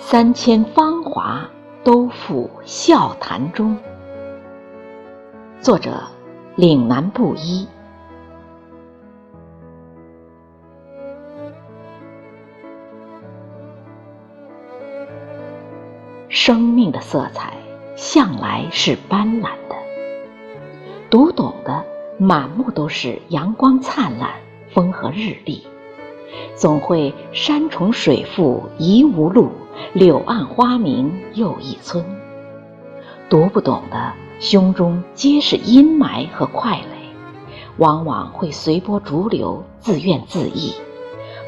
三千芳华，都付笑谈中。作者：岭南布衣。生命的色彩向来是斑斓的，读懂的满目都是阳光灿烂、风和日丽。总会山重水复疑无路，柳暗花明又一村。读不懂的胸中皆是阴霾和快垒，往往会随波逐流，自怨自艾，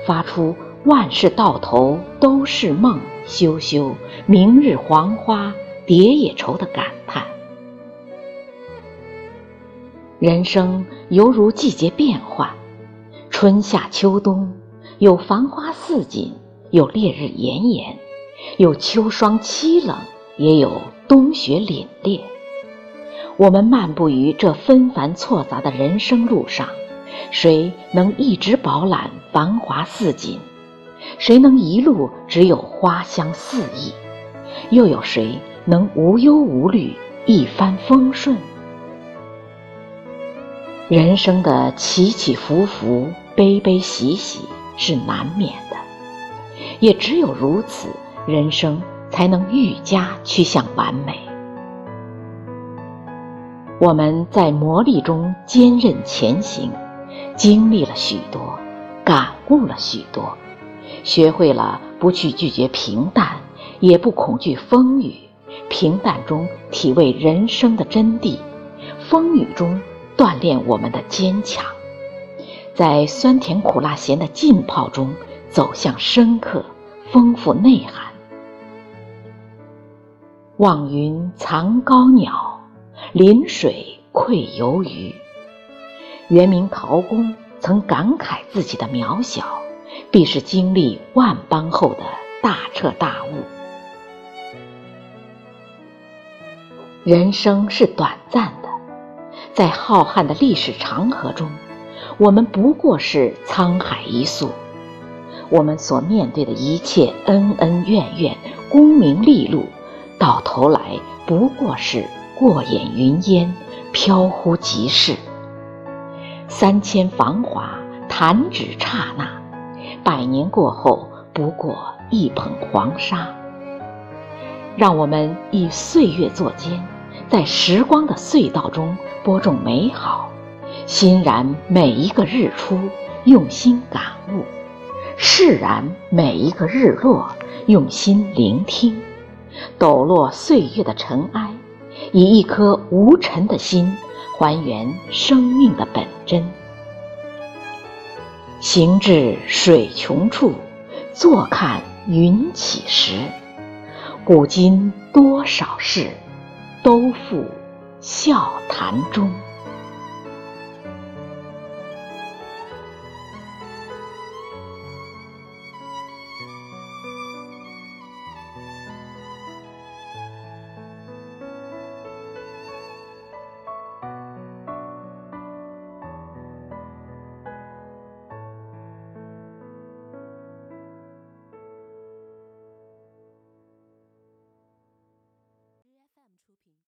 发出万事到头都是梦，休休明日黄花蝶也愁的感叹。人生犹如季节变换，春夏秋冬。有繁花似锦，有烈日炎炎，有秋霜凄冷，也有冬雪凛冽。我们漫步于这纷繁错杂的人生路上，谁能一直饱览繁华似锦？谁能一路只有花香四溢？又有谁能无忧无虑一帆风顺？人生的起起伏伏，悲悲喜喜。是难免的，也只有如此，人生才能愈加趋向完美。我们在磨砺中坚韧前行，经历了许多，感悟了许多，学会了不去拒绝平淡，也不恐惧风雨。平淡中体味人生的真谛，风雨中锻炼我们的坚强。在酸甜苦辣咸的浸泡中，走向深刻、丰富内涵。望云藏高鸟，临水愧游鱼。元明陶公曾感慨自己的渺小，必是经历万般后的大彻大悟。人生是短暂的，在浩瀚的历史长河中。我们不过是沧海一粟，我们所面对的一切恩恩怨怨、功名利禄，到头来不过是过眼云烟，飘忽即逝。三千繁华，弹指刹那；百年过后，不过一捧黄沙。让我们以岁月作笺，在时光的隧道中播种美好。欣然每一个日出，用心感悟；释然每一个日落，用心聆听。抖落岁月的尘埃，以一颗无尘的心，还原生命的本真。行至水穷处，坐看云起时。古今多少事，都付笑谈中。